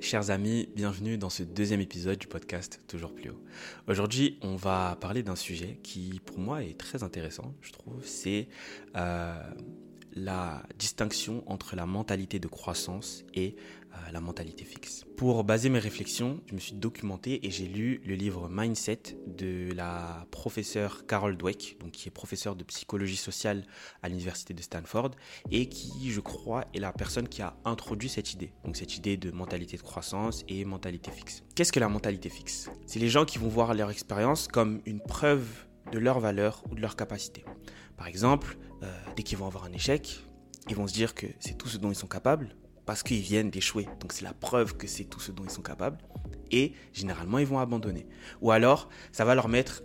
Chers amis, bienvenue dans ce deuxième épisode du podcast Toujours plus haut. Aujourd'hui, on va parler d'un sujet qui, pour moi, est très intéressant, je trouve. C'est euh, la distinction entre la mentalité de croissance et euh, la mentalité fixe. Pour baser mes réflexions, je me suis documenté et j'ai lu le livre Mindset de la professeure Carol Dweck, donc qui est professeure de psychologie sociale à l'université de Stanford et qui, je crois, est la personne qui a introduit cette idée. Donc cette idée de mentalité de croissance et mentalité fixe. Qu'est-ce que la mentalité fixe? C'est les gens qui vont voir leur expérience comme une preuve de leur valeur ou de leur capacité. Par exemple, euh, dès qu'ils vont avoir un échec, ils vont se dire que c'est tout ce dont ils sont capables parce qu'ils viennent d'échouer. Donc c'est la preuve que c'est tout ce dont ils sont capables. Et généralement, ils vont abandonner. Ou alors, ça va leur mettre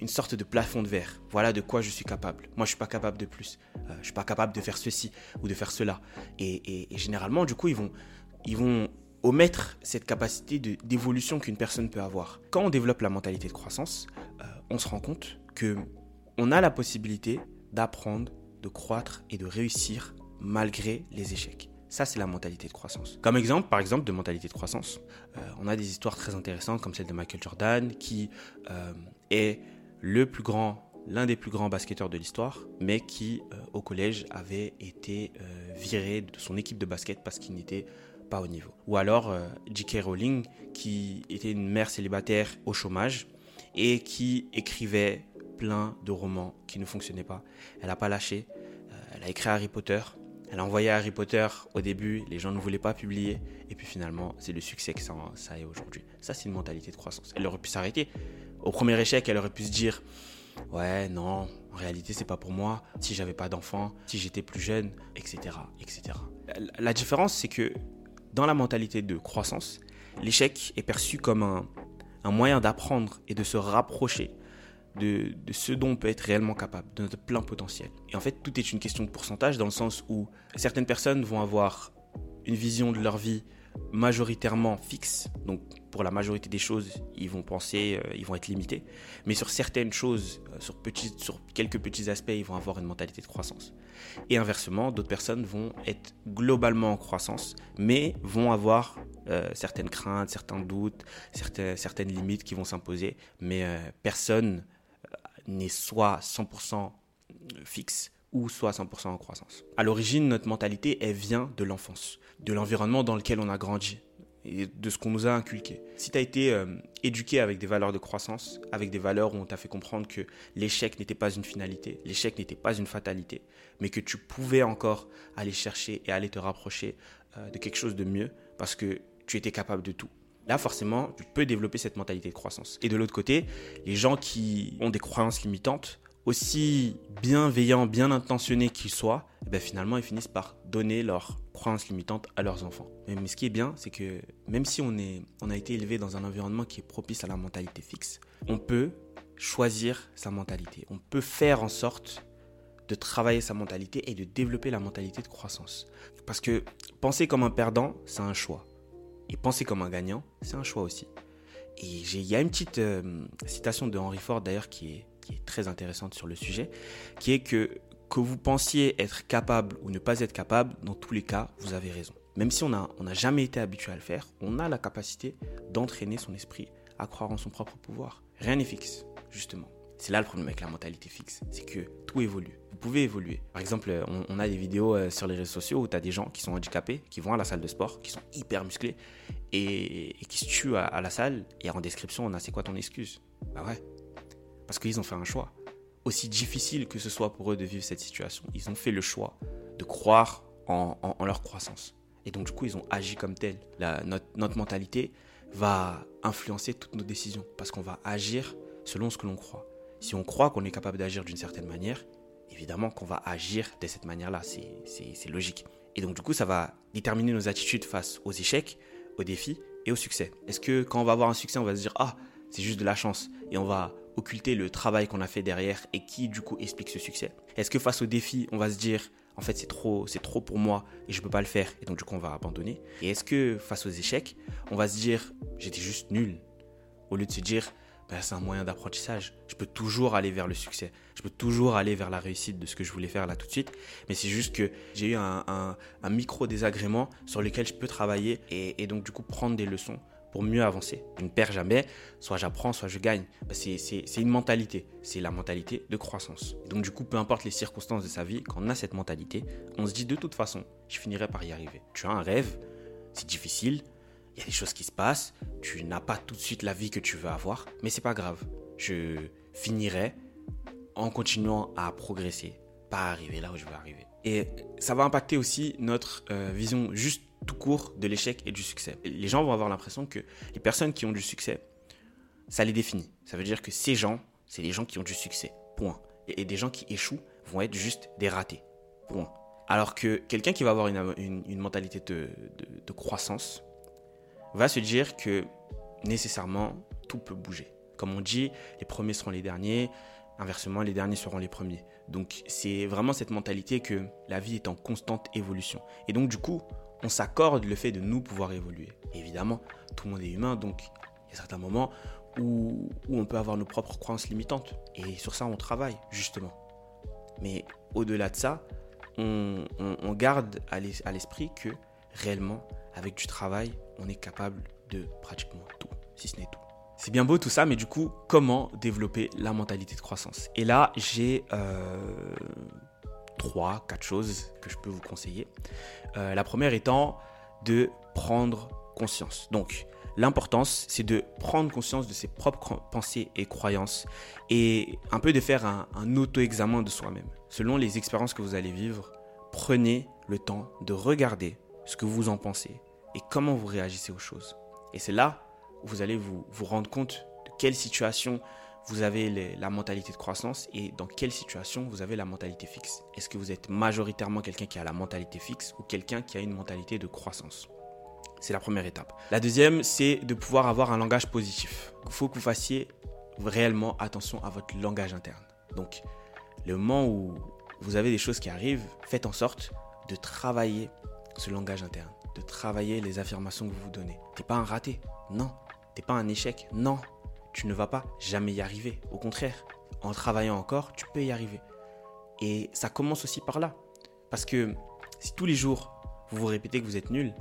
une sorte de plafond de verre. Voilà de quoi je suis capable. Moi, je suis pas capable de plus. Euh, je suis pas capable de faire ceci ou de faire cela. Et, généralement, du coup, ils vont, ils vont omettre cette capacité d'évolution qu'une personne peut avoir. Quand on développe la mentalité de croissance, euh, on se rend compte que on a la possibilité d'apprendre, de croître et de réussir malgré les échecs. Ça, c'est la mentalité de croissance. Comme exemple, par exemple, de mentalité de croissance, euh, on a des histoires très intéressantes comme celle de Michael Jordan, qui euh, est le plus grand, l'un des plus grands basketteurs de l'histoire, mais qui, euh, au collège, avait été viré de son équipe de basket parce qu'il n'était pas au niveau. Ou alors J.K. Rowling, qui était une mère célibataire au chômage et qui écrivait plein de romans qui ne fonctionnaient pas. Elle n'a pas lâché. elle a écrit Harry Potter elle a envoyé Harry Potter au début, les gens ne voulaient pas publier, et puis finalement, c'est le succès que ça, ça aujourd'hui. Ça, c'est une mentalité de croissance. Elle aurait pu s'arrêter. Au premier échec, elle aurait pu se dire Ouais, non, en réalité, c'est pas pour moi. Si j'avais pas d'enfant, si j'étais plus jeune, etc., etc. La différence, c'est que dans la mentalité de croissance, l'échec est perçu comme un moyen d'apprendre et de se rapprocher de, ce dont on peut être réellement capable, de notre plein potentiel. Et en fait, tout est une question de pourcentage dans le sens où certaines personnes vont avoir une vision de leur vie majoritairement fixe. Donc, pour la majorité des choses, ils vont penser, euh, ils vont être limités. Mais sur certaines choses, euh, sur, sur quelques petits aspects, ils vont avoir une mentalité de croissance. Et inversement, d'autres personnes vont être globalement en croissance, mais vont avoir euh, certaines craintes, certains doutes, certaines, certaines limites qui vont s'imposer. Mais personne n'est soit 100% fixe ou soit 100% en croissance. À l'origine, notre mentalité, elle vient de l'enfance, de l'environnement dans lequel on a grandi et de ce qu'on nous a inculqué. Si tu as été euh, éduqué avec des valeurs de croissance, avec des valeurs où on t'a fait comprendre que l'échec n'était pas une finalité, l'échec n'était pas une fatalité, mais que tu pouvais encore aller chercher et aller te rapprocher euh, de quelque chose de mieux parce que tu étais capable de tout. Là, forcément, tu peux développer cette mentalité de croissance. Et de l'autre côté, les gens qui ont des croyances limitantes, aussi bienveillants, bien intentionnés qu'ils soient, eh ben finalement, ils finissent par donner leurs croyances limitantes à leurs enfants. Mais, ce qui est bien, c'est que même si on, a été élevé dans un environnement qui est propice à la mentalité fixe, on peut choisir sa mentalité. On peut faire en sorte de travailler sa mentalité et de développer la mentalité de croissance. Parce que penser comme un perdant, c'est un choix. Et penser comme un gagnant, c'est un choix aussi. Et il y a une petite euh, citation de Henry Ford d'ailleurs qui est, très intéressante sur le sujet, qui est que que vous pensiez être capable ou ne pas être capable, dans tous les cas, vous avez raison. Même si on n'a on a jamais été habitué à le faire, on a la capacité d'entraîner son esprit à croire en son propre pouvoir. Rien n'est fixe, justement. C'est là le problème avec la mentalité fixe, c'est que tout évolue pouvez évoluer. Par exemple, on, a des vidéos euh, sur les réseaux sociaux où tu as des gens qui sont handicapés, qui vont à la salle de sport, qui sont hyper musclés et, qui se tuent à, la salle. Et en description, on a c'est quoi ton excuse? Bah ouais. Parce qu'ils ont fait un choix. Aussi difficile que ce soit pour eux de vivre cette situation, ils ont fait le choix de croire en, leur croissance. Et donc, du coup, ils ont agi comme tel. notre, notre mentalité va influencer toutes nos décisions parce qu'on va agir selon ce que l'on croit. Si on croit qu'on est capable d'agir d'une certaine manière, évidemment qu'on va agir de cette manière-là. C'est logique. Et donc, du coup, ça va déterminer nos attitudes face aux échecs, aux défis et au succès. Est-ce que quand on va avoir un succès, on va se dire Ah, c'est juste de la chance et on va occulter le travail qu'on a fait derrière et qui, du coup, explique ce succès? Est-ce que face aux défis, on va se dire En fait, c'est trop, c'est trop pour moi et je ne peux pas le faire et donc, du coup, on va abandonner? Et est-ce que face aux échecs, on va se dire J'étais juste nul au lieu de se dire ben, c'est un moyen d'apprentissage. Je peux toujours aller vers le succès. Je peux toujours aller vers la réussite de ce que je voulais faire là tout de suite. Mais c'est juste que j'ai eu un, micro désagrément sur lequel je peux travailler et, donc du coup prendre des leçons pour mieux avancer. Je ne perds jamais. Soit j'apprends, soit je gagne. Ben, c'est une mentalité. C'est la mentalité de croissance. Donc du coup, peu importe les circonstances de sa vie, quand on a cette mentalité, on se dit de toute façon, je finirai par y arriver. Tu as un rêve, c'est difficile, il y a des choses qui se passent, tu n'as pas tout de suite la vie que tu veux avoir, mais c'est pas grave. Je finirai en continuant à progresser, pas arriver là où je veux arriver. Et ça va impacter aussi notre euh, vision juste tout court de l'échec et du succès. Les gens vont avoir l'impression que les personnes qui ont du succès, ça les définit. Ça veut dire que ces gens, c'est les gens qui ont du succès. Point. Et, des gens qui échouent vont être juste des ratés. Point. Alors que quelqu'un qui va avoir une, mentalité de croissance, va se dire que nécessairement tout peut bouger. Comme on dit, les premiers seront les derniers, inversement, les derniers seront les premiers. Donc c'est vraiment cette mentalité que la vie est en constante évolution. Et donc du coup, on s'accorde le fait de nous pouvoir évoluer. évidemment, tout le monde est humain, donc il y a certains moments où, on peut avoir nos propres croyances limitantes. Et sur ça, on travaille, justement. Mais au-delà de ça, on garde à l'esprit que réellement, avec du travail, on est capable de pratiquement tout, si ce n'est tout. C'est bien beau tout ça, mais du coup, comment développer la mentalité de croissance? Et là, j'ai euh, trois, quatre choses que je peux vous conseiller. Euh, la première étant de prendre conscience. Donc, l'importance, c'est de prendre conscience de ses propres pensées et croyances et un peu de faire un, un auto-examen de soi-même. Selon les expériences que vous allez vivre, prenez le temps de regarder ce que vous en pensez et comment vous réagissez aux choses. Et c'est là où vous allez vous, vous rendre compte de quelle situation vous avez la mentalité de croissance et dans quelle situation vous avez la mentalité fixe. Est-ce que vous êtes majoritairement quelqu'un qui a la mentalité fixe ou quelqu'un qui a une mentalité de croissance? C'est la première étape. La deuxième, c'est de pouvoir avoir un langage positif. Il faut que vous fassiez réellement attention à votre langage interne. Donc, le moment où vous avez des choses qui arrivent, faites en sorte de travailler ce langage interne, de travailler les affirmations que vous vous donnez. T'es pas un raté, non. T'es pas un échec, non. Tu ne vas pas jamais y arriver. Au contraire, en travaillant encore, tu peux y arriver. Et ça commence aussi par là. Parce que si tous les jours, vous vous répétez que vous êtes nul,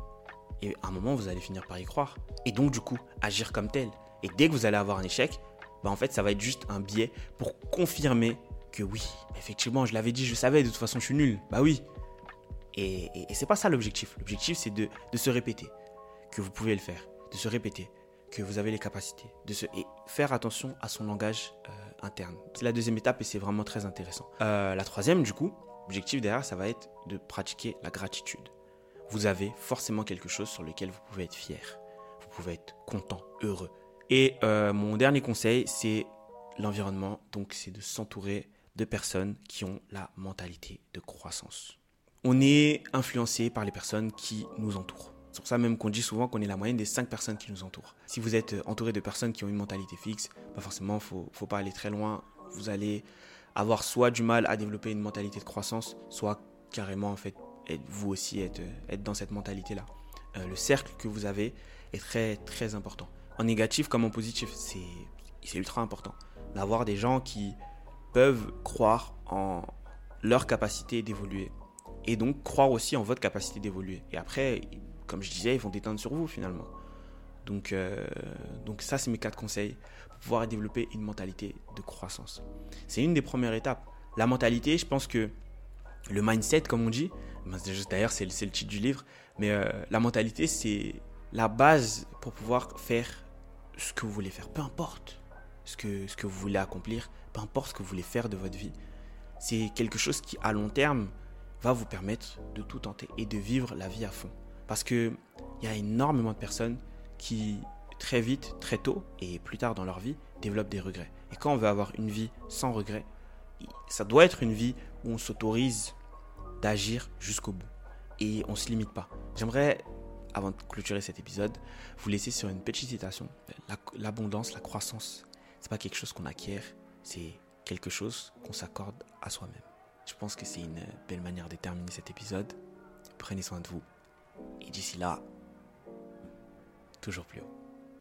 et à un moment, vous allez finir par y croire. Et donc, du coup, agir comme tel. Et dès que vous allez avoir un échec, bah en fait, ça va être juste un biais pour confirmer que oui, effectivement, je l'avais dit, je savais, de toute façon, je suis nul. Bah oui, et, et, c'est pas ça l'objectif. L'objectif, c'est de, se répéter que vous pouvez le faire, de se répéter que vous avez les capacités, de se, et faire attention à son langage euh, interne. C'est la deuxième étape et c'est vraiment très intéressant. Euh, la troisième, du coup, l'objectif derrière, ça va être de pratiquer la gratitude. Vous avez forcément quelque chose sur lequel vous pouvez être fier. Vous pouvez être content, heureux. Et euh, mon dernier conseil, c'est l'environnement. Donc, c'est de s'entourer de personnes qui ont la mentalité de croissance on est influencé par les personnes qui nous entourent. C'est pour ça même qu'on dit souvent qu'on est la moyenne des 5 personnes qui nous entourent. Si vous êtes entouré de personnes qui ont une mentalité fixe, pas forcément, faut, faut pas aller très loin. Vous allez avoir soit du mal à développer une mentalité de croissance, soit carrément en fait vous aussi être, être dans cette mentalité-là. Euh, le cercle que vous avez est très très important. En négatif comme en positif, c'est ultra important d'avoir des gens qui peuvent croire en leur capacité d'évoluer, et donc croire aussi en votre capacité d'évoluer. Et après, comme je disais, ils vont déteindre sur vous finalement. Donc, euh, donc ça, c'est mes quatre conseils pour pouvoir développer une mentalité de croissance. C'est une des premières étapes. La mentalité, je pense que le mindset, comme on dit, d'ailleurs c'est le, le titre du livre, mais euh, la mentalité, c'est la base pour pouvoir faire ce que vous voulez faire. Peu importe ce que, ce que vous voulez accomplir, peu importe ce que vous voulez faire de votre vie. C'est quelque chose qui, à long terme, va vous permettre de tout tenter et de vivre la vie à fond. Parce qu'il y a énormément de personnes qui, très vite, très tôt et plus tard dans leur vie, développent des regrets. Et quand on veut avoir une vie sans regrets, ça doit être une vie où on s'autorise d'agir jusqu'au bout. Et on ne se limite pas. J'aimerais, avant de clôturer cet épisode, vous laisser sur une petite citation. L'abondance, la croissance, c'est pas quelque chose qu'on acquiert, c'est quelque chose qu'on s'accorde à soi-même. Je pense que c'est une belle manière de terminer cet épisode. Prenez soin de vous. Et d'ici là, toujours plus haut.